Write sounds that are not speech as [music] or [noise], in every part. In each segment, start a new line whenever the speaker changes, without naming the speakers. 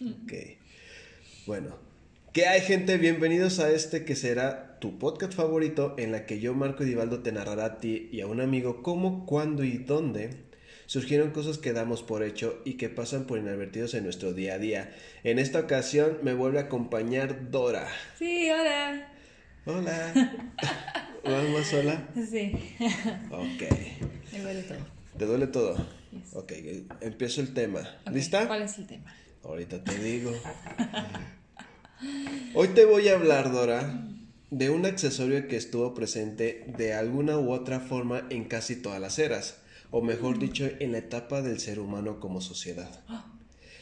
Ok. Bueno. ¿Qué hay gente? Bienvenidos a este que será tu podcast favorito en la que yo, Marco Divaldo, te narrará a ti y a un amigo cómo, cuándo y dónde surgieron cosas que damos por hecho y que pasan por inadvertidos en nuestro día a día. En esta ocasión me vuelve a acompañar Dora.
Sí, hola.
Hola. [laughs] ¿Vamos sola?
Sí.
Ok.
Me duele todo.
¿Te duele todo?
Yes.
Ok, empiezo el tema.
Ok,
¿Lista?
¿Cuál es el tema?
Ahorita te digo. Hoy te voy a hablar, Dora, de un accesorio que estuvo presente de alguna u otra forma en casi todas las eras, o mejor dicho, en la etapa del ser humano como sociedad.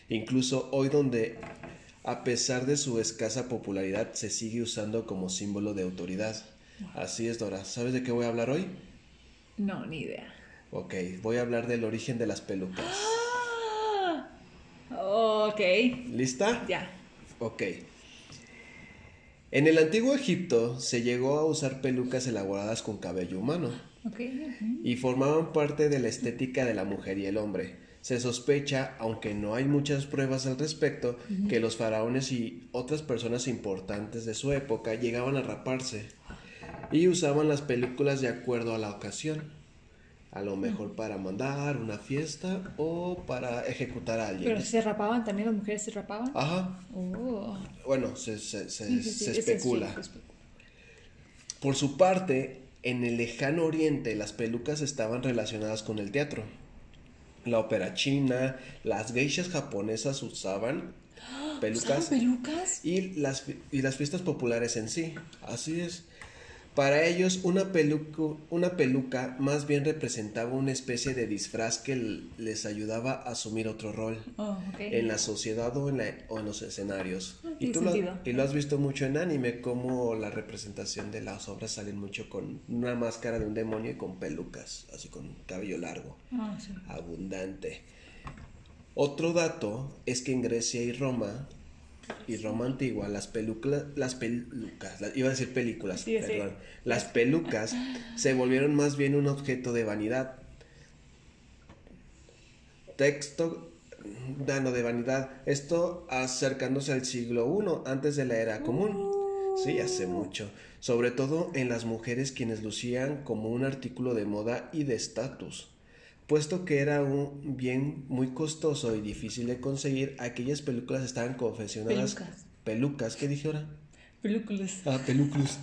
Incluso hoy donde, a pesar de su escasa popularidad, se sigue usando como símbolo de autoridad. Así es, Dora. ¿Sabes de qué voy a hablar hoy?
No, ni idea.
Ok, voy a hablar del origen de las pelucas.
Ok,
¿Lista?
ya.
Ok. En el antiguo Egipto se llegó a usar pelucas elaboradas con cabello humano
Ok. ujú.
y formaban parte de la estética de la mujer y el hombre. Se sospecha, aunque no hay muchas pruebas al respecto, que los faraones y otras personas importantes de su época llegaban a raparse y usaban las películas de acuerdo a la ocasión. A lo mejor para mandar una fiesta o para ejecutar a alguien.
Pero se rapaban también, las mujeres se rapaban.
Ajá.
Oh.
Bueno, se, se- se-
Sí, sí, sí,
se
ese sí,
especula. Por su parte, en el lejano oriente las pelucas estaban relacionadas con el teatro. La ópera china, las geishas japonesas usaban [gasps] pelucas
¿Usaban pelucas?
y las, y las fiestas populares en sí. Así es. Para ellos, una, peluco- una peluca más bien representaba una especie de disfraz que les ayudaba a asumir otro rol
Oh,
en la sociedad o en, la- o en los escenarios.
Ah,
y tú lo,
sentido.
y lo has visto mucho en anime, como la representación de las obras salen mucho con una máscara de un demonio y con pelucas, así con cabello largo,
Ah, sí.
abundante. Otro dato es que en Grecia y Roma, y Roma antigua, las pelucas, las pelucas, iba a decir películas,
Sí, sí.
perdón, las pelucas se volvieron más bien un objeto de vanidad. Texto dando de vanidad. Esto acercándose al siglo I, antes de la era común. Sí, hace mucho. Sobre todo en las mujeres quienes lucían como un artículo de moda y de estatus. Puesto que era un bien muy costoso y difícil de conseguir, aquellas películas estaban confeccionadas.
Pelucas.
Pelucas, ¿qué dije ahora?
Películas.
Ah.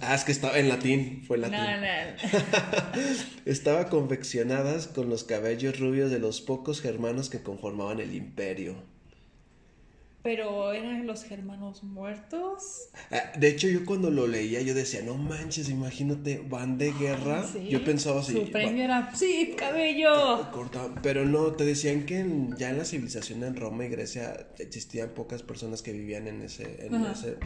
Ah, es que estaba en latín, fue
No,
latín.
no. [laughs]
Estaba confeccionadas con los cabellos rubios de los pocos germanos que conformaban el imperio.
Pero eran los germanos muertos.
Ah, De hecho, yo cuando lo leía, yo decía, no manches, imagínate, van de guerra.
Sí.
Yo pensaba así.
Su premio
va-
era. Sí, cabello.
corta- Pero no, te decían que en- ya en la civilización en Roma y Grecia existían pocas personas que vivían en ese, en
Ajá.
ese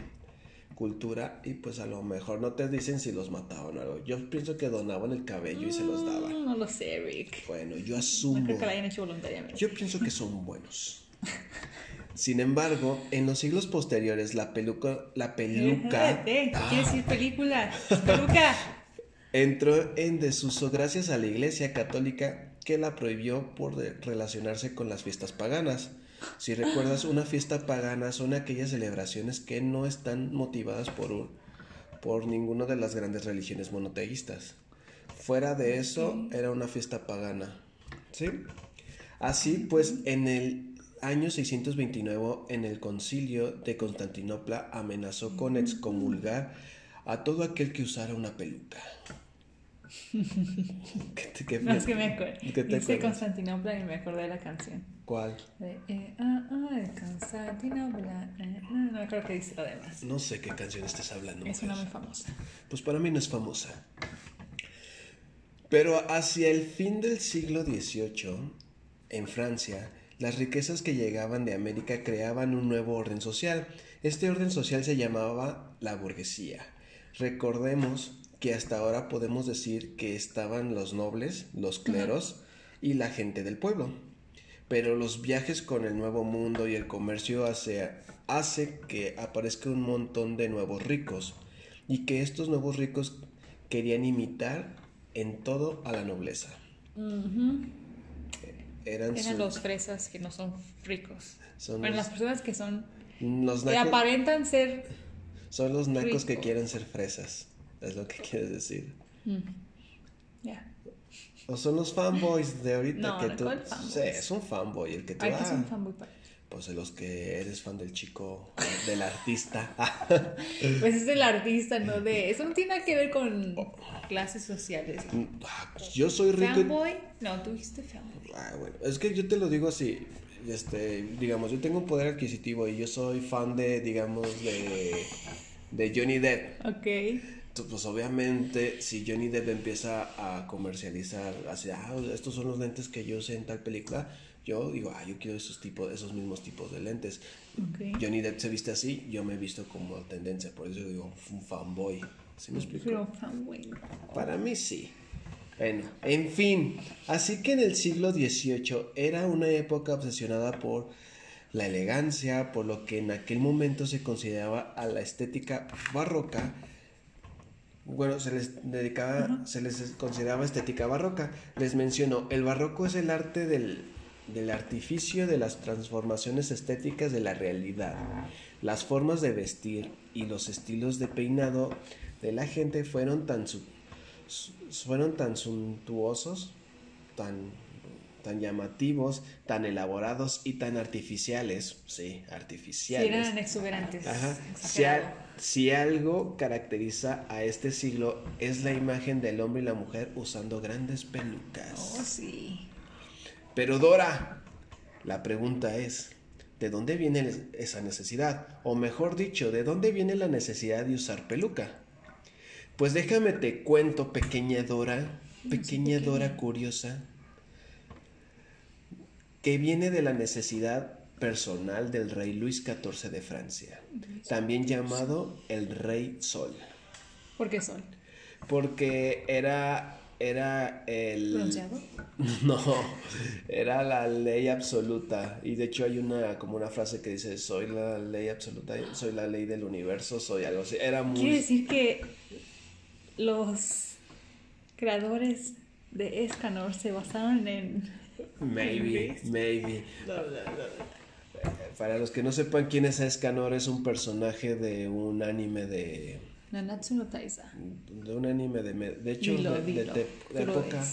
cultura y pues a lo mejor no te dicen si los mataban o algo. Yo pienso que donaban el cabello y se los daban.
Mm, No lo sé, Rick.
Bueno, yo
No
asumo.
creo que lo hayan hecho voluntariamente.
Yo pienso que son buenos. [laughs] Sin embargo, en los siglos posteriores, la peluca, la peluca [laughs]
¿Quieres decir película? Peluca.
entró en desuso gracias a la Iglesia Católica que la prohibió por relacionarse con las fiestas paganas. Si recuerdas, una fiesta pagana son aquellas celebraciones que no están motivadas por un, por ninguna de las grandes religiones monoteístas. Fuera de eso, era una fiesta pagana. ¿Sí? Así pues, en el año 629, en el concilio de Constantinopla, amenazó con excomulgar a todo aquel que usara una peluca. [laughs] ¿Qué te- qué-
No, es que me acuerdo.
¿Qué te?
Constantinopla y me acordé de la canción.
¿Cuál?
De, eh, ah, ah, Constantinopla. eh, no me acuerdo qué dice lo demás.
No sé qué canción estás hablando.
Es una muy famosa.
Pues para mí no es famosa. Pero hacia el fin del siglo XVIII, en Francia, las riquezas que llegaban de América creaban un nuevo orden social. Este orden social se llamaba la burguesía. Recordemos que hasta ahora podemos decir que estaban los nobles, los cleros y la gente del pueblo. Pero los viajes con el nuevo mundo y el comercio hace, hace que aparezca un montón de nuevos ricos y que estos nuevos ricos querían imitar en todo a la nobleza. Eran,
Eran
su-
los fresas que no son ricos.
Son
bueno,
los-
las personas que son.
los
que aparentan ser.
son los nacos que quieren ser fresas. Es lo que quieres decir.
mm, Ya.
O son los fanboys de ahorita
No,
que
no,
tú. Sí, es un fanboy el que tú.
Ay, que es un
ah,
fanboy para.
Pues de los que eres fan del chico, del artista. [laughs]
Pues es del artista, no de. Eso no tiene nada que ver con clases sociales.
Ah, Yo soy rico. y-
Fanboy. No, tú dijiste fanboy.
Ah, bueno, es que yo te lo digo así, este, digamos, yo tengo un poder adquisitivo y yo soy fan de, digamos, de, de Johnny Depp.
Ok.
Pues obviamente, si Johnny Depp empieza a comercializar, así, ah, estos son los lentes que yo usé en tal película, yo digo, ah, yo quiero esos tipos, esos mismos tipos de lentes.
Ok.
Johnny Depp se viste así, yo me he visto como tendencia, por eso digo, un fanboy. ¿Sí me explico?
Pero fanboy.
Para mí sí. Bueno, en fin, así que en el siglo XVIII era una época obsesionada por la elegancia, por lo que en aquel momento se consideraba a la estética barroca. Bueno, se les dedicaba, se les consideraba estética barroca. Les menciono, el barroco es el arte del, del artificio de las transformaciones estéticas de la realidad. Las formas de vestir y los estilos de peinado de la gente fueron tan, su- fueron tan suntuosos, tan, tan llamativos, tan elaborados y tan artificiales. Sí,
Sí,
artificiales.
eran exuberantes.
Ajá. Si, si algo caracteriza a este siglo es la imagen del hombre y la mujer usando grandes pelucas.
Oh, sí.
Pero Dora, la pregunta es, ¿de dónde viene esa necesidad? O mejor dicho, ¿de dónde viene la necesidad de usar peluca? Pues déjame te cuento, pequeña Dora, pequeña Dora curiosa, que viene de la necesidad personal del rey Luis XIV de Francia, también llamado el Rey Sol,
¿Por qué sol?
porque era, era el...
¿Pronunciado? [laughs]
No, era la ley absoluta. Y de hecho hay una como una frase que dice soy la ley absoluta, soy la ley del universo, soy algo así. Era
Quiere decir que los creadores de Escanor se basaron en.
maybe, maybe. Para los que no sepan quién es Escanor, es un personaje de un anime de
Nanatsu no Taisa.
de un anime de de hecho
Dilo,
de,
dilo.
época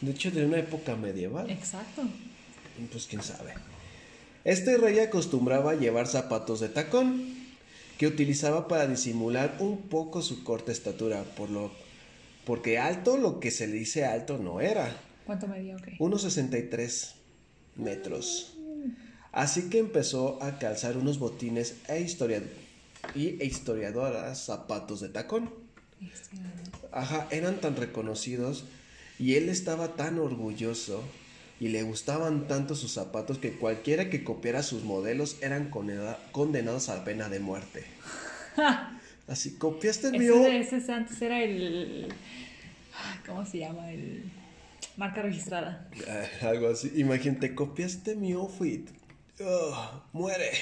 de hecho de una época medieval.
Exacto.
Pues quién sabe. Este rey acostumbraba llevar zapatos de tacón que utilizaba para disimular un poco su corta estatura, por lo porque alto lo que se le dice alto no era,
¿Cuánto medía? Ok.
1.63 metros. Así que empezó a calzar unos botines e, historia- y e historiadoras zapatos de tacón. Ajá, eran tan reconocidos y él estaba tan orgulloso y le gustaban tanto sus zapatos que cualquiera que copiara sus modelos eran condenados a pena de muerte. Así, copiaste el mío.
Ese, ese antes era el. ¿Cómo se llama? El. Marca registrada. [laughs]
Algo así. Imagínate, copiaste mi outfit. Ugh, muere.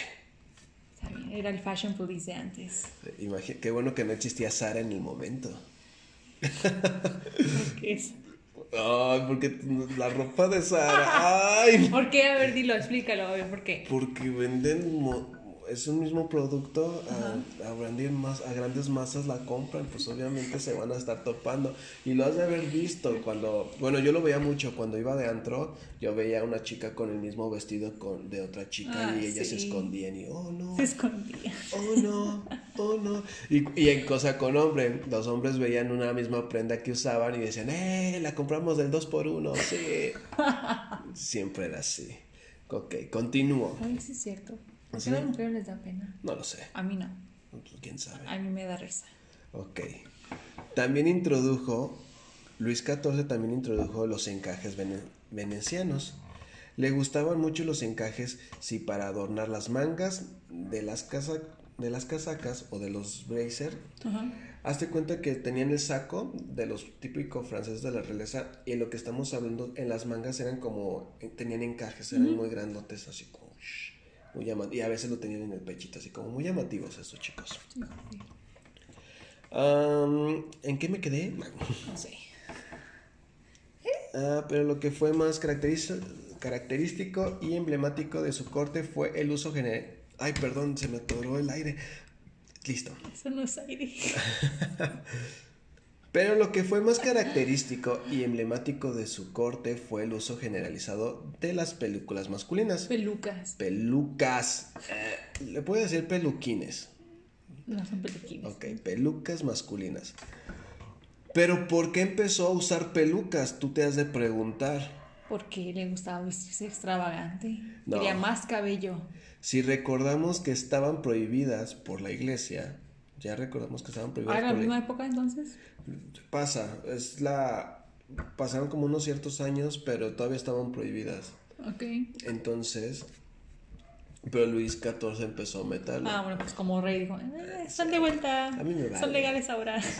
Está bien, Era el Fashion Police de antes.
Imagi- qué bueno que no existía Sara en el momento.
¿Por qué es?
Ay, porque la ropa de Sara. Ay, [laughs]
¿Por qué? A ver, dilo, explícalo, a ver, ¿por qué?
Porque venden, es un mismo producto, a, a grandes mas- a grandes masas la compran, pues obviamente se van a estar topando. Y lo has de haber visto cuando, bueno, yo lo veía mucho, cuando iba de antro, yo veía a una chica con el mismo vestido con, de otra chica
Ah,
y ellas se
sí.
escondían y, oh no,
Se escondía.
oh no, oh no. Y, y en cosa con hombre, los hombres veían una misma prenda que usaban y decían, eh, la compramos del 2 por 1 sí. [laughs] Siempre era así. Ok, continúo.
Ay, sí es cierto. ¿Por qué
¿Sí?
a las mujeres les da pena?
No lo sé,
A mí no.
quién sabe.
A mí me da risa.
Ok. También introdujo, Luis XIV también introdujo los encajes vene- venecianos. Le gustaban mucho los encajes, si para adornar las mangas de las, casa- de las casacas o de los blazers.
Ajá.
Hazte cuenta que tenían el saco de los típicos franceses de la realeza y lo que estamos hablando, en las mangas eran como, tenían encajes, eran muy grandotes, así como, shh, muy. Y a veces lo tenían en el pechito, así como muy llamativos esos chicos.
Sí, sí.
Am, ¿En qué me quedé?
No sé.
Ah, pero lo que fue más característico y emblemático de su corte fue el uso general. Ay, perdón, se me atoró el aire. Listo.
Eso no es aire. [laughs]
Pero lo que fue más característico y emblemático de su corte fue el uso generalizado de las películas masculinas.
Pelucas.
Pelucas. eh, le puedo decir peluquines.
No son peluquines.
Ok, pelucas masculinas. Pero ¿por qué empezó a usar pelucas? Tú te has de preguntar.
Porque le gustaba vestirse extravagante.
No.
Quería más cabello.
Si recordamos que estaban prohibidas por la iglesia, ya recordamos que estaban prohibidas
¿Ah, en la
por
misma
la
época entonces?
Pasa, es la... Pasaron como unos ciertos años, pero todavía estaban prohibidas.
Ok.
Entonces, pero Luis XIV empezó a meterlo.
Ah, bueno, pues como rey dijo, "Eh, están de vuelta.
A mí me vale.
Son legales ahora. [laughs]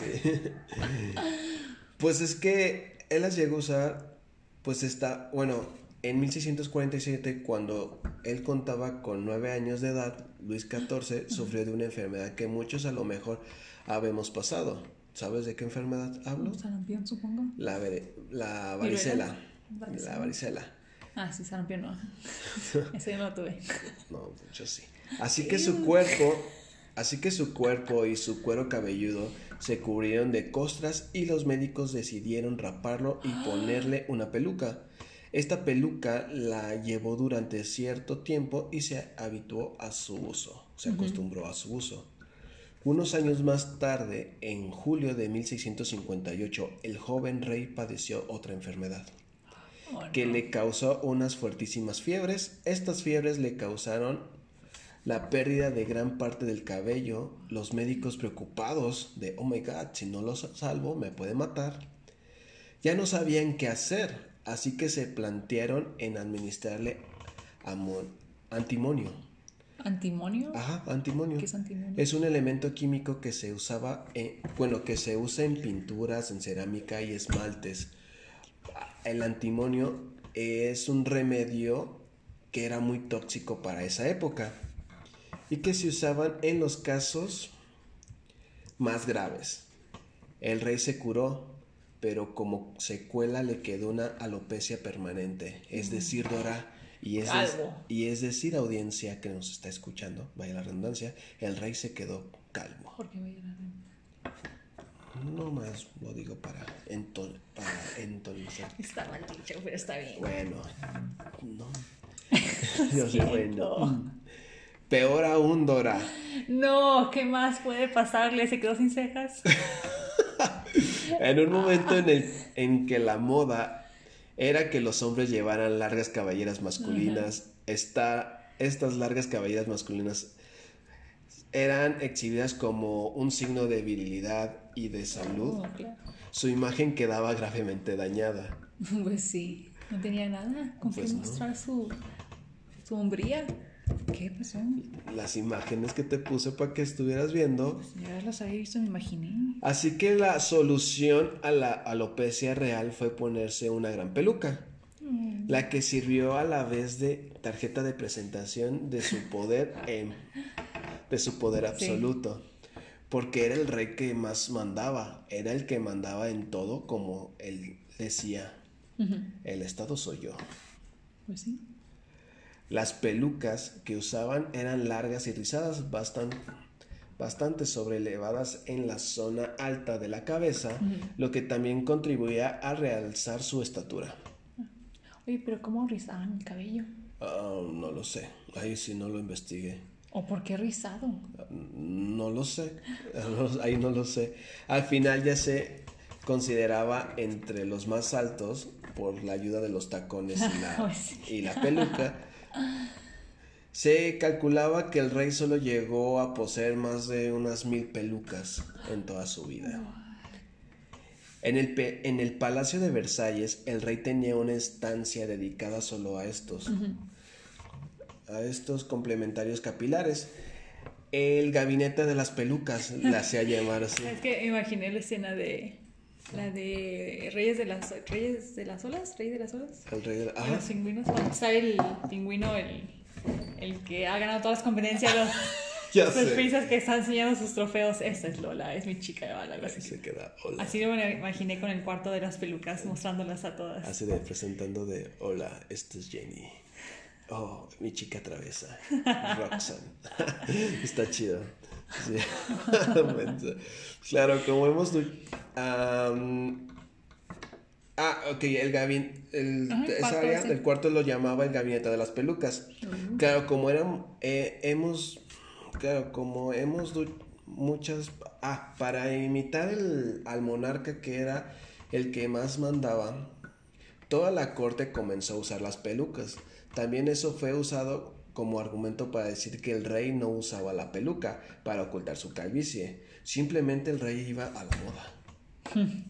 Pues es que él las llegó a usar, pues está, bueno, en 1647, cuando él contaba con nueve años de edad, Luis XIV sufrió de una enfermedad que muchos a lo mejor habemos pasado. ¿Sabes de qué enfermedad hablo?
Sarampión, supongo.
La, varicela.
Varicela.
La varicela.
Ah, sí, sarampión no. [laughs] Ese yo no lo tuve.
No, mucho sí. Así que su cuerpo, así que su cuerpo y su cuero cabelludo se cubrieron de costras y los médicos decidieron raparlo y [gasps] ponerle una peluca. Esta peluca la llevó durante cierto tiempo y se habituó a su uso, se acostumbró a su uso. Unos años más tarde, en julio de 1658, el joven rey padeció otra enfermedad
Oh,
que le causó unas fuertísimas fiebres. Estas fiebres le causaron la pérdida de gran parte del cabello. Los médicos preocupados de, oh my god, si no lo salvo me puede matar. Ya no sabían qué hacer, así que se plantearon en administrarle antimonio.
¿Antimonio?
Ajá, antimonio.
¿Qué es antimonio?
Es un elemento químico que se usaba, en, bueno, que se usa en pinturas, en cerámica y esmaltes. El antimonio es un remedio que era muy tóxico para esa época y que se usaban en los casos más graves. El rey se curó, pero como secuela le quedó una alopecia permanente, es decir, Dora, y es, y es decir, audiencia que nos está escuchando, vaya la redundancia, el rey se quedó calvo.
¿Por qué voy a llorar?
No más lo digo para, entol para entonizar.
Está mal dicho, pero está bien.
Bueno, no. [laughs] Yo sé, bueno. Peor aún, Dora.
No, ¿qué más puede pasarle? ¿Se quedó sin cejas? [laughs]
En un momento en el en que la moda era que los hombres llevaran largas caballeras masculinas, esta- estas largas caballeras masculinas eran exhibidas como un signo de virilidad y de salud.
Oh, claro.
Su imagen quedaba gravemente dañada. [laughs]
Pues sí, no tenía nada con
Pues no.
mostrar su, su hombría. ¿Qué pasó?
Las imágenes que te puse para que estuvieras viendo.
Ya las había visto, me imaginé.
Así que la solución a la alopecia real fue ponerse una gran peluca.
Mm.
la que sirvió a la vez de tarjeta de presentación de su poder de su poder
Sí.
absoluto porque era el rey que más mandaba era el que mandaba en todo como él decía el estado soy yo
Pues sí.
Las pelucas que usaban eran largas y rizadas bastante bastante sobrelevadas en la zona alta de la cabeza lo que también contribuía a realzar su estatura
Oye, pero ¿cómo rizaban el cabello?
Ah, no lo sé ahí sí no lo investigué
¿O por qué rizado?
No lo sé, [laughs] ahí no lo sé. Al final ya se consideraba entre los más altos por la ayuda de los tacones y la, [laughs] y la peluca. Se calculaba que el rey solo llegó a poseer más de unas mil pelucas en toda su vida. En el, en el Palacio de Versalles, el rey tenía una estancia dedicada solo a estos, a estos complementarios capilares. El gabinete de las pelucas la hacía llamar así.
Es que imaginé la escena de. La de Reyes de las Reyes de las Olas, Reyes de las Olas.
El rey de-
De
ajá.
Los pingüinos, cuando está el pingüino, el, el que ha ganado todas las competencias, los- [laughs]
Ya sé.
princesas que están enseñando sus trofeos. Esta es Lola, es mi chica. Algo
Ahí
así.
se queda, hola.
Así lo me imaginé con el cuarto de las pelucas, mostrándolas a todas.
Así de presentando de, hola, esta es Jenny. Oh, mi chica travesa. Roxanne. [laughs] Está chido. Sí. [laughs] claro, como hemos... am, ah, ok, el gabinete... Esa
cuarto
área del cuarto lo llamaba el gabinete de las pelucas. Claro, como eran... eh, hemos... Claro, como hemos... muchas... Ah, para imitar el, al monarca que era el que más mandaba, Toda la corte comenzó a usar las pelucas. También eso fue usado como argumento para decir que el rey no usaba la peluca para ocultar su calvicie. Simplemente el rey iba a la moda. [laughs]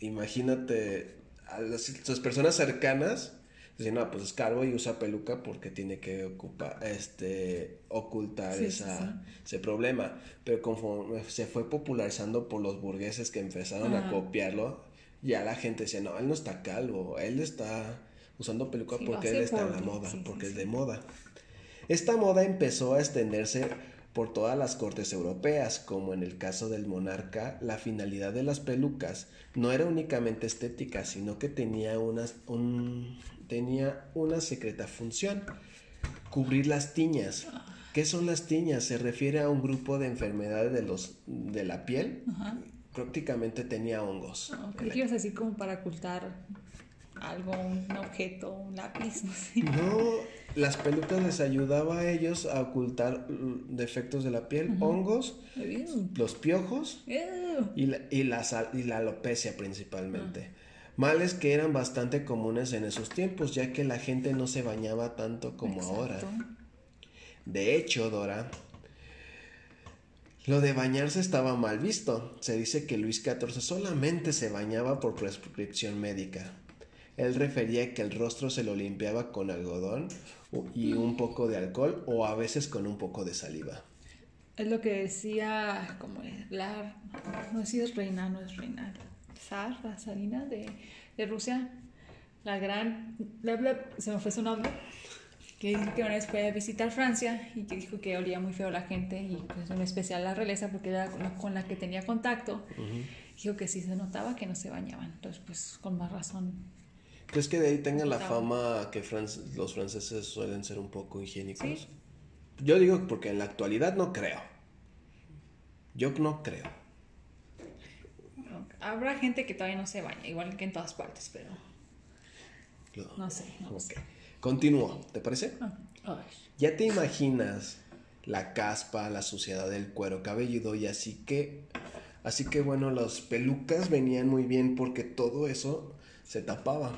Imagínate a las, sus personas cercanas dicen, no, pues es calvo y usa peluca porque tiene que ocupar, este, ocultar
Sí,
esa,
sí,
ese problema. Pero conforme se fue popularizando por los burgueses que empezaron a copiarlo, ya la gente decía, no, él no está calvo, él está usando peluca
Sí,
porque él está en la moda,
sí, sí,
porque es de moda. Esta moda empezó a extenderse por todas las cortes europeas, como en el caso del monarca, la finalidad de las pelucas no era únicamente estética, sino que tenía una, un- tenía una secreta función, cubrir las tiñas. ¿Qué son las tiñas? Se refiere a un grupo de enfermedades de, los, de la piel.
Ajá.
Prácticamente tenía hongos.
No, creí que ibas a decir como para ocultar algo, un objeto, un lápiz, [laughs] no sé.
No, las pelucas les ayudaba a ellos a ocultar mm, defectos de la piel, hongos,
Ew.
los piojos y la, y la, sal- y la alopecia principalmente. Males que eran bastante comunes en esos tiempos, ya que la gente no se bañaba tanto como ahora. De hecho, Dora, lo de bañarse estaba mal visto. Se dice que Luis XIV solamente se bañaba por prescripción médica. Él refería que el rostro se lo limpiaba con algodón y un poco de alcohol o a veces con un poco de saliva.
Es lo que decía, como la, no sé si es reina, no es reina, zar, la zarina de, de Rusia, la gran, bla, bla, se me fue su nombre, que dijo que una vez fue a visitar Francia y que dijo que olía muy feo la gente y pues en especial la realeza porque era con la, con la que tenía contacto. Dijo que sí se notaba que no se bañaban, entonces pues con más razón.
¿Crees que de ahí tenga la fama que fran- los franceses suelen ser un poco higiénicos?
Sí.
Yo digo porque en la actualidad no creo. Yo no creo.
Habrá gente que todavía no se baña, igual que en todas partes, pero
Lo-
no sé. No
Ok.
sé.
Continúo, ¿te parece?
Ah.
Ya te imaginas la caspa, la suciedad del cuero cabelludo y así que, así que bueno, las pelucas venían muy bien porque todo eso se tapaba.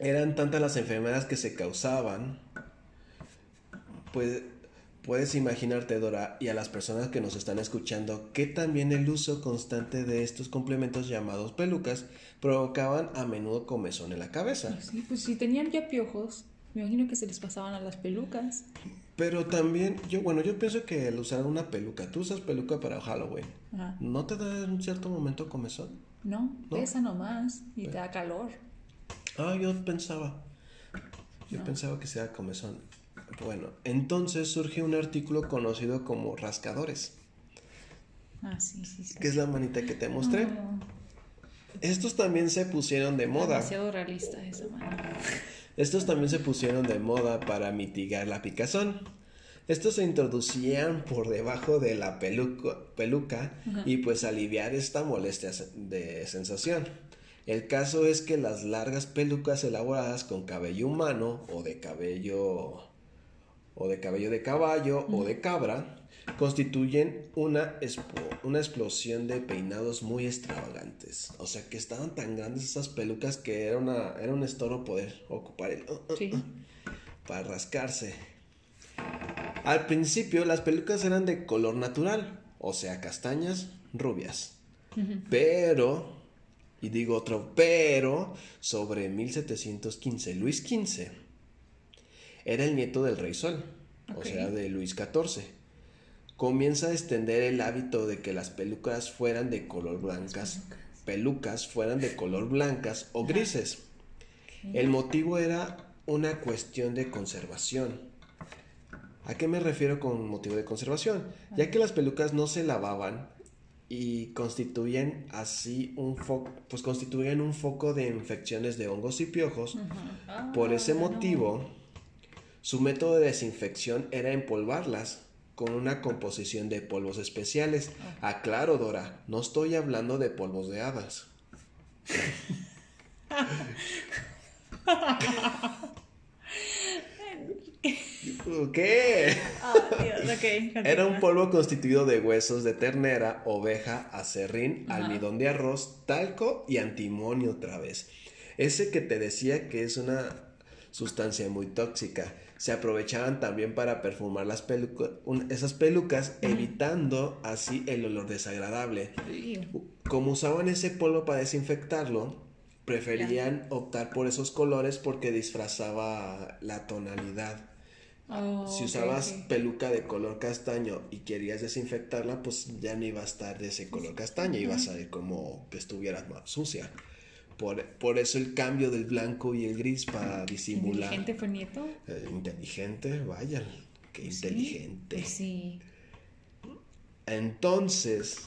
Eran tantas las enfermedades que se causaban, pues puedes imaginarte, Dora, y a las personas que nos están escuchando, que también el uso constante de estos complementos llamados pelucas provocaban a menudo comezón en la cabeza.
Sí, pues si tenían ya piojos, me imagino que se les pasaban a las pelucas.
Pero también, yo, bueno, yo pienso que el usar una peluca, tú usas peluca para Halloween,
Ajá.
¿no te da en cierto momento comezón?
No,
¿No?
pesa nomás y te da calor.
Ah, yo pensaba, yo pensaba que sea comezón. Bueno, entonces surge un artículo conocido como rascadores,
Ah, sí, sí, sí.
que es la manita que te mostré.
No,
Estos también se pusieron de moda.
Demasiado realista esa mano.
Estos también se pusieron de moda para mitigar la picazón. Estos se introducían por debajo de la peluca, peluca y pues aliviar esta molestia de sensación. El caso es que las largas pelucas elaboradas con cabello humano o de cabello o de cabello de caballo o de cabra constituyen una, una explosión de peinados muy extravagantes. O sea que estaban tan grandes esas pelucas que era, una, era un estorbo poder ocupar el... uh, uh,
Sí.
uh, para rascarse. Al principio las pelucas eran de color natural, o sea, castañas, rubias. Pero, y digo otro pero, sobre 1715, Luis XV era el nieto del rey Sol, o sea, de Luis XIV. Comienza a extender el hábito de que las pelucas fueran de color blancas, pelucas fueran de color blancas o grises. El motivo era una cuestión de conservación. ¿A qué me refiero con motivo de conservación? Ya que las pelucas no se lavaban y constituyen así un foco, pues constituyen un foco de infecciones de hongos y piojos. Por ese
Ah, no.
motivo, su método de desinfección era empolvarlas con una composición de polvos especiales. Aclaro, Dora, no estoy hablando de polvos de hadas. [laughs] [laughs] [laughs] ¿Qué?
Ah, Dios.
Era un polvo constituido de huesos de ternera, oveja, acerrín, almidón de arroz, talco y antimonio otra vez. Ese que te decía que es una sustancia muy tóxica. Se aprovechaban también para perfumar las peluca- un- esas pelucas, evitando así el olor desagradable. Como usaban ese polvo para desinfectarlo, preferían optar por esos colores porque disfrazaba la tonalidad.
Oh,
Si usabas peluca de color castaño y querías desinfectarla, pues ya no iba a estar de ese color castaño, iba a salir como que estuviera más sucia. Por, por eso el cambio del blanco y el gris para disimular.
¿Inteligente fue nieto?
Eh, inteligente, vaya, qué
sí,
inteligente.
pues sí.
Entonces,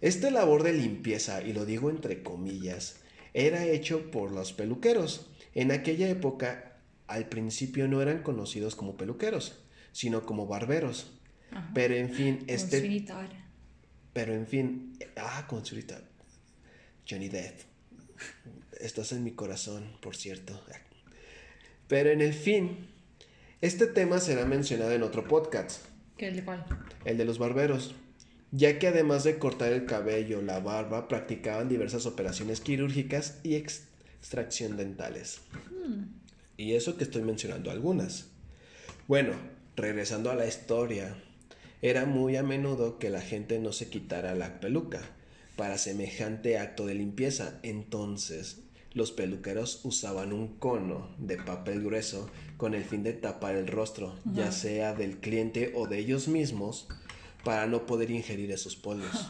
esta labor de limpieza, y lo digo entre comillas, era hecho por los peluqueros. En aquella época, al principio no eran conocidos como peluqueros, sino como barberos.
Ajá.
Pero en fin, este,
Todd.
pero en fin, ah, con su ahorita, Johnny Depp. Estás en mi corazón, por cierto. Pero en el fin, este tema será mencionado en otro podcast.
¿Qué el cuál?
el de los barberos, ya que además de cortar el cabello, la barba, practicaban diversas operaciones quirúrgicas y ex- extracción dentales. Y eso que estoy mencionando algunas. Bueno, regresando a la historia, era muy a menudo que la gente no se quitara la peluca para semejante acto de limpieza. Entonces, los peluqueros usaban un cono de papel grueso con el fin de tapar el rostro, ya sea del cliente o de ellos mismos, para no poder ingerir esos polvos.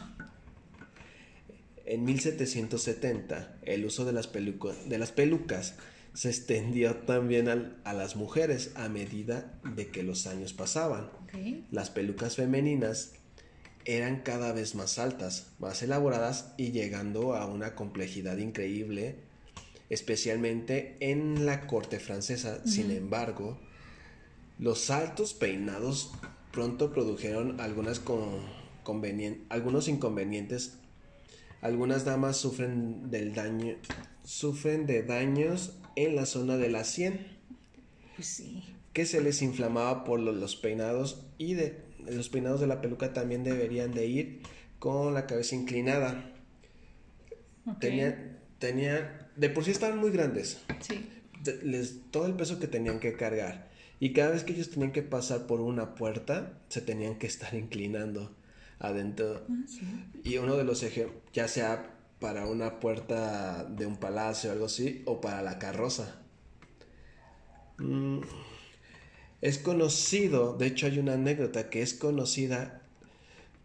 En 1770, el uso de las, de las pelucas se extendió también al- a las mujeres a medida de que los años pasaban. Las pelucas femeninas eran cada vez más altas, más elaboradas y llegando a una complejidad increíble, especialmente en la corte francesa. Sin embargo, los altos peinados pronto produjeron algunas con- convenien- algunos inconvenientes. Algunas damas sufren del daño, sufren de daños en la zona de la sien
Pues sí.
que se les inflamaba por lo- los peinados y de los peinados de la peluca también deberían de ir con la cabeza inclinada.
Ok.
Tenían, tenían, de por sí estaban muy grandes,
Sí.
de- les, todo el peso que tenían que cargar y cada vez que ellos tenían que pasar por una puerta se tenían que estar inclinando adentro
Ah, sí.
y uno de los ejemplos, ya sea para una puerta de un palacio o algo así, o para la carroza. Mm, Es conocido, de hecho hay una anécdota que es conocida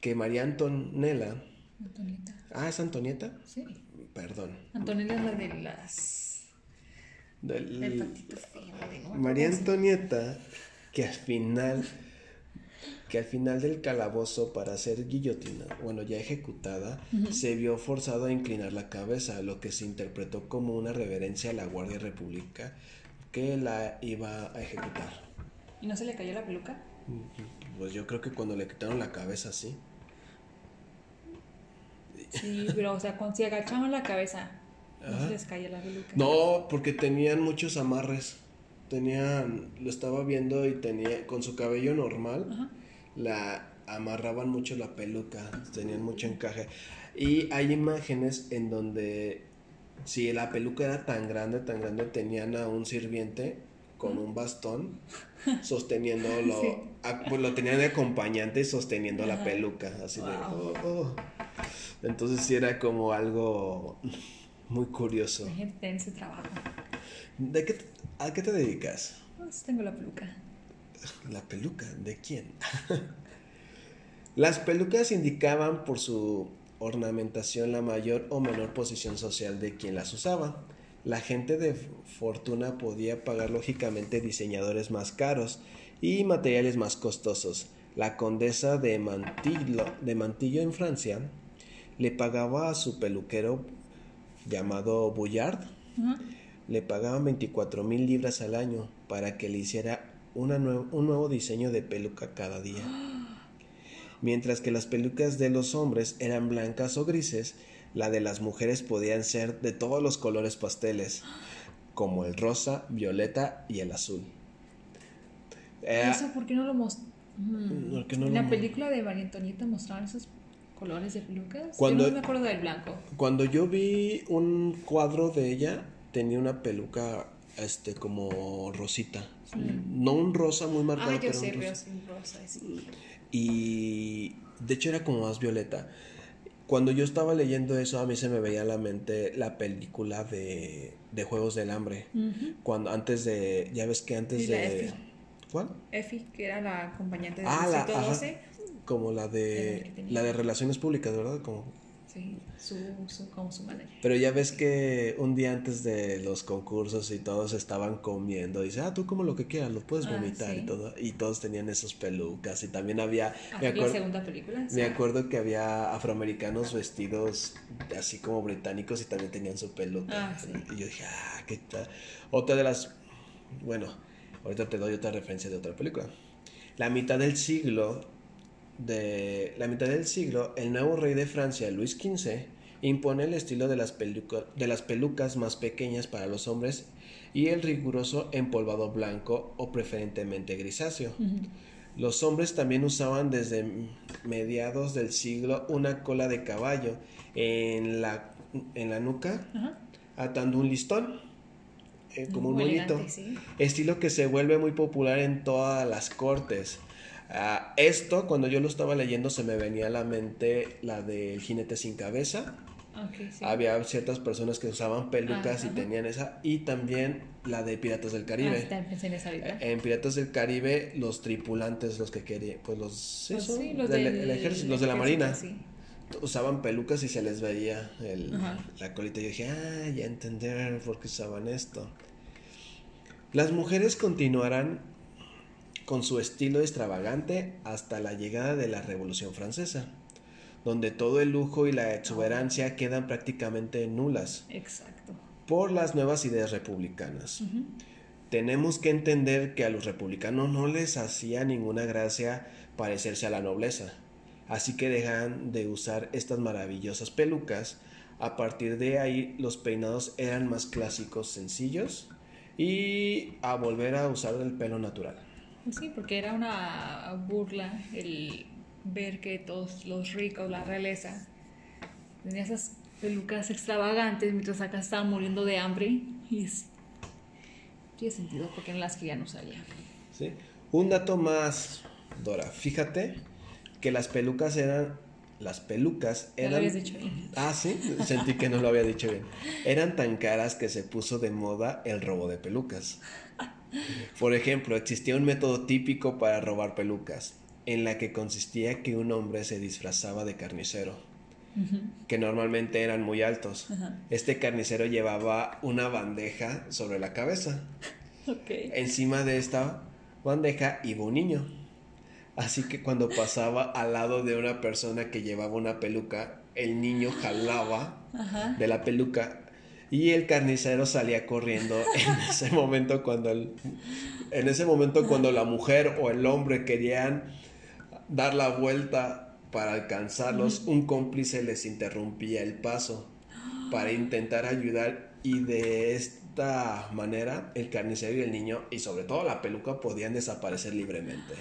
que María Antonella,
Antonieta.
ah, es Antonieta,
Sí.
perdón,
Antonella es la de las.
Del-
patito feo. de-
María Antonieta, que al final, que al final del calabozo para ser guillotina, bueno, ya ejecutada, se vio forzado a inclinar la cabeza, lo que se interpretó como una reverencia a la Guardia República que la iba a ejecutar.
¿Y no se le cayó la peluca?
Pues yo creo que cuando le quitaron la cabeza, sí.
Sí, pero o sea, cuando se agachaban la cabeza, no
Ajá.
se les caía la peluca.
No, porque tenían muchos amarres. Tenían, lo estaba viendo y tenía, con su cabello normal,
Ajá.
La amarraban mucho la peluca, tenían mucho encaje. Y hay imágenes en donde, si la peluca era tan grande, tan grande, tenían a un sirviente con un bastón sosteniendo [laughs] lo,
Sí.
a- pues lo tenían de acompañante y sosteniendo la peluca, así de, oh, oh. Entonces sí era como algo muy curioso.
La gente trabajo.
¿De qué, ¿A qué te dedicas?
Pues tengo la peluca.
La peluca, ¿de quién? [laughs] Las pelucas indicaban por su ornamentación la mayor o menor posición social de quien las usaba. La gente de fortuna podía pagar lógicamente diseñadores más caros y materiales más costosos. La condesa de Mantillo, de Mantillo en Francia le pagaba a su peluquero llamado Bouillard, le pagaban 24 mil libras al año para que le hiciera una un nuevo diseño de peluca cada día. Mientras que las pelucas de los hombres eran blancas o grises, la de las mujeres podían ser de todos los colores pasteles, como el rosa, violeta y el azul.
Eh, ¿Eso por qué no lo mostraron? Mm, en la película de María Antonieta mostraban esos colores de pelucas. Cuando, yo no me acuerdo del blanco.
Cuando yo vi un cuadro de ella, tenía una peluca este como rosita. No un rosa muy marcado.
Ah, yo sé, rosa. rosa
Y de hecho era como más violeta. Cuando yo estaba leyendo eso, a mí se me veía a la mente la película de, de Juegos del Hambre. Cuando antes de, ya ves que antes de...
¿Cuál? Effie, que era la acompañante de ah, la,
Como la de, la de Relaciones Públicas, ¿verdad? Como
Sí, su, su, como su manager.
Pero ya ves que un día antes de los concursos y todos estaban comiendo, dice, ah, tú como lo que quieras, lo puedes ah, vomitar y todo. Y todos tenían esos pelucas y también había...
Me la segunda película?
Me acuerdo que había afroamericanos vestidos así como británicos y también tenían su peluca. Ah, y yo dije, ah, qué tal. Otra de las... Bueno, ahorita te doy otra referencia de otra película. La mitad del siglo de la mitad del siglo, el nuevo rey de Francia, Luis XV, impone el estilo de las, de las pelucas más pequeñas para los hombres y el riguroso empolvado blanco o preferentemente grisáceo. Los hombres también usaban desde mediados del siglo una cola de caballo en la, en la nuca, atando un listón. Eh, como un. Estilo que se vuelve muy popular en todas las cortes. Ah, esto, cuando yo lo estaba leyendo, se me venía a la mente la del jinete sin cabeza. Había ciertas personas que usaban pelucas y tenían esa. Y también la de Piratas del Caribe.
Ah, en,
eh, en, Piratas del Caribe, los tripulantes, los que querían, pues los, pues los del, ejército, los de la marina, usaban pelucas y se les veía el, la colita. Yo dije, ah, ya entender por qué usaban esto. Las mujeres continuarán con su estilo extravagante hasta la llegada de la Revolución Francesa, donde todo el lujo y la exuberancia quedan prácticamente nulas.
Exacto.
Por las nuevas ideas republicanas. Tenemos que entender que a los republicanos no les hacía ninguna gracia parecerse a la nobleza, así que dejan de usar estas maravillosas pelucas. A partir de ahí los peinados eran más clásicos, sencillos y a volver a usar el pelo natural.
Sí, porque era una burla el ver que todos los ricos, la realeza, tenían esas pelucas extravagantes mientras acá estaban muriendo de hambre y es, tiene sentido porque en las que ya no salían.
Sí. Un dato más, Dora, fíjate que las pelucas eran las pelucas eran.
lo habías dicho bien.
Ah, sí, sentí que no lo había dicho bien. Eran tan caras que se puso de moda el robo de pelucas. Por ejemplo, existía un método típico para robar pelucas, en la que consistía que un hombre se disfrazaba de carnicero, que normalmente eran muy altos. Este carnicero llevaba una bandeja sobre la cabeza. Encima de esta bandeja iba un niño. Así que cuando pasaba al lado de una persona que llevaba una peluca, el niño jalaba de la peluca y el carnicero salía corriendo [laughs] en ese momento cuando el, en ese momento cuando la mujer o el hombre querían dar la vuelta para alcanzarlos, un cómplice les interrumpía el paso para intentar ayudar y de esta manera el carnicero y el niño y sobre todo la peluca podían desaparecer libremente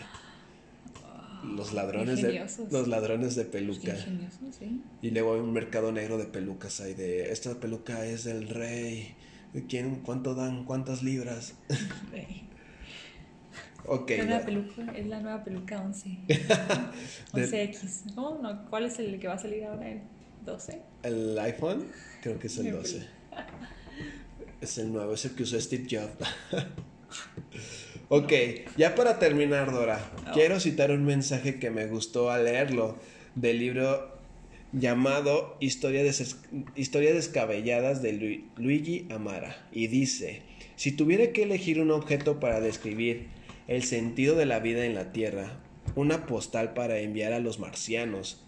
los ladrones de los ladrones de peluca. Y luego hay un mercado negro de pelucas hay de esta peluca es del rey. Quién cuánto dan cuántas libras [laughs]
ok la nueva peluca es la nueva peluca 11 11x oh, no cuál es el que va a salir ahora el 12
el iPhone creo que es el 12 es el nuevo es el que usó Steve Jobs [laughs] Ok, ya para terminar, Dora, quiero citar un mensaje que me gustó al leerlo del libro llamado Historia des- Historias descabelladas de Lu- Luigi Amara y dice, si tuviera que elegir un objeto para describir el sentido de la vida en la Tierra, una postal para enviar a los marcianos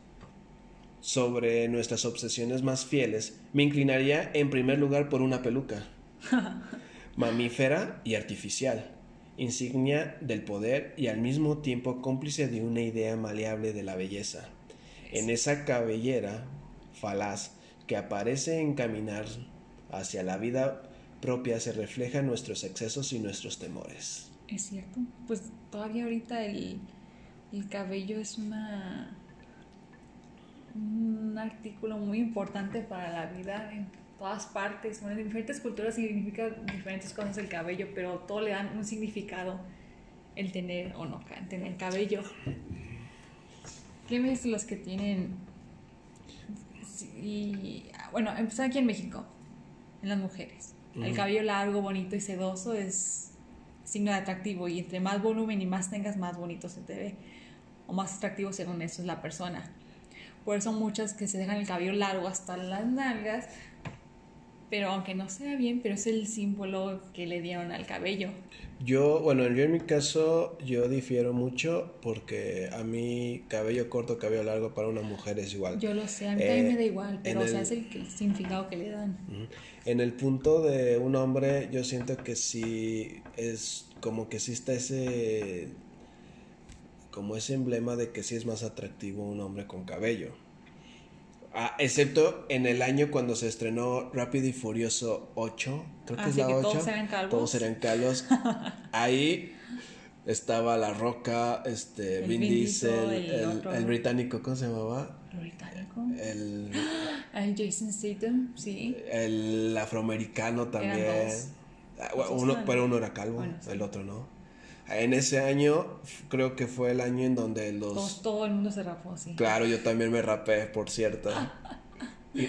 sobre nuestras obsesiones más fieles, me inclinaría en primer lugar por una peluca, [laughs] mamífera y artificial, insignia del poder y al mismo tiempo cómplice de una idea maleable de la belleza. En esa cabellera falaz que aparece en caminar hacia la vida propia se reflejan nuestros excesos y nuestros temores.
Es cierto. Pues todavía ahorita el, el cabello es una un artículo muy importante para la vida en todas partes. Bueno, en diferentes culturas significa diferentes cosas el cabello, pero todo le dan un significado el tener o no tener cabello. ¿Qué ves los que tienen? Sí, bueno, empezar aquí en México, en las mujeres. El
Ujú.
cabello largo, bonito y sedoso es signo de atractivo y entre más volumen y más tengas, más bonito se te ve. O más atractivo según eso es la persona. Por eso muchas que se dejan el cabello largo hasta las nalgas, pero aunque no sea bien, pero es el símbolo que le dieron al cabello.
Yo, bueno, yo en mi caso, yo difiero mucho porque a mí cabello corto, cabello largo para una mujer es igual.
Yo lo sé, a mí
Eh,
también me da igual, pero o sea,
el-
es el, significado que le dan.
En el punto de un hombre, yo siento que sí es como que sí está ese como ese emblema de que sí es más atractivo un hombre con cabello. Ah, excepto en el año cuando se estrenó Rápido y Furioso 8, creo que
Ah,
es la
que
8.
todos eran calvos.
Todos eran calvos. [laughs] Ahí estaba La Roca, este,
El
Vin Diesel,
el
el, el británico, ¿cómo se llamaba?
¿Lo británico?
El,
El Jason Statham, sí.
el afroamericano también. Ah, uno, pero uno era calvo,
Bueno, sí.
el otro no. En ese año, creo que fue el año en donde los...
Todos- todo el mundo se rapó, sí.
Claro, yo también me rapé, por cierto. [laughs] Y,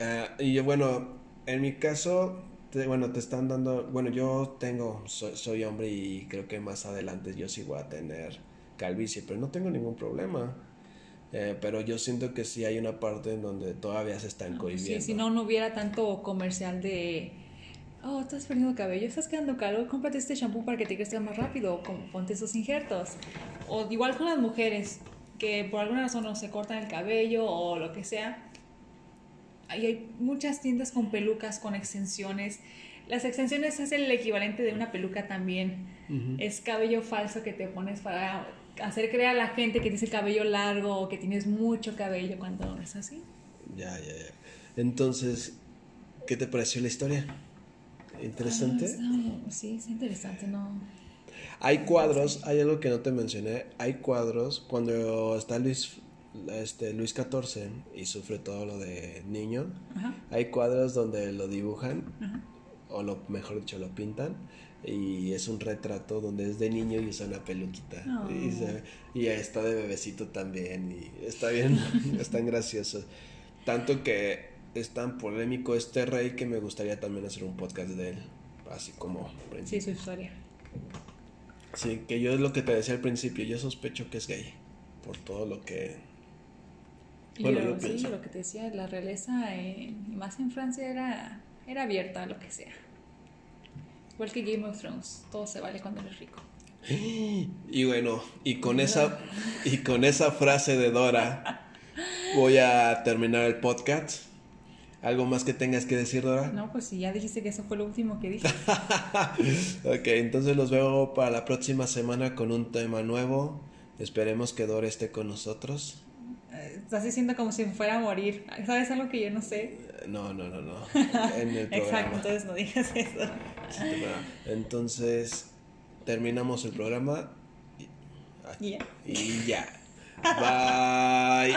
ah, y bueno, en mi caso, te- bueno, te están dando, bueno, yo tengo, soy, soy hombre y creo que más adelante yo sí voy a tener calvicie, pero no tengo ningún problema. Eh, pero yo siento que sí hay una parte en donde todavía se están cohibiendo.
Sí, si no, no hubiera tanto comercial de. Oh, estás perdiendo cabello, estás quedando calvo, cómprate este shampoo para que te crezca más rápido, como ponte esos injertos. O igual con las mujeres, que por alguna razón no se cortan el cabello o lo que sea. Ahí hay muchas tiendas con pelucas, con extensiones. Las extensiones es el equivalente de una peluca también. Es cabello falso que te pones para hacer creer a la gente que tienes el cabello largo o que tienes mucho cabello cuando no es así.
Ya, ya, ya. Entonces, ¿qué te pareció la historia? ¿Interesante?
Ah, está- sí, es interesante, ¿no?
Hay cuadros, hay algo que no te mencioné, hay cuadros cuando está Luis este Luis XIV y sufre todo lo de niño,
Ajá,
hay cuadros donde lo dibujan
ajá.
o lo mejor dicho lo pintan y es un retrato donde es de niño y usa una peluquita
Oh.
y, se- y está de bebecito también y está bien, [laughs] es tan gracioso. Tanto que es tan polémico este rey que me gustaría también hacer un podcast de él, así como
Sí, su historia.
Sí, que yo es lo que te decía al principio, yo sospecho que es gay, por todo lo que... Bueno,
lo,
yo
sí,
pienso.
lo que te decía, la realeza, y más en Francia, era, era abierta a lo que sea. Igual que Game of Thrones, todo se vale cuando eres rico. [gasps]
Y bueno, y con esa, y con esa frase de Dora voy a terminar el podcast. ¿Algo más que tengas que decir, Dora?
No, pues si ya dijiste que eso fue lo último que dije. [laughs]
ok, entonces los veo para la próxima semana con un tema nuevo. Esperemos que Dora esté con nosotros.
Eh, Estás diciendo como si me fuera a morir. ¿Sabes algo que yo no sé?
Eh, No, no, no, no. [laughs] En el programa.
Exacto, entonces no digas [laughs] eso.
Entonces, terminamos el programa
Y ya.
y ya. Bye.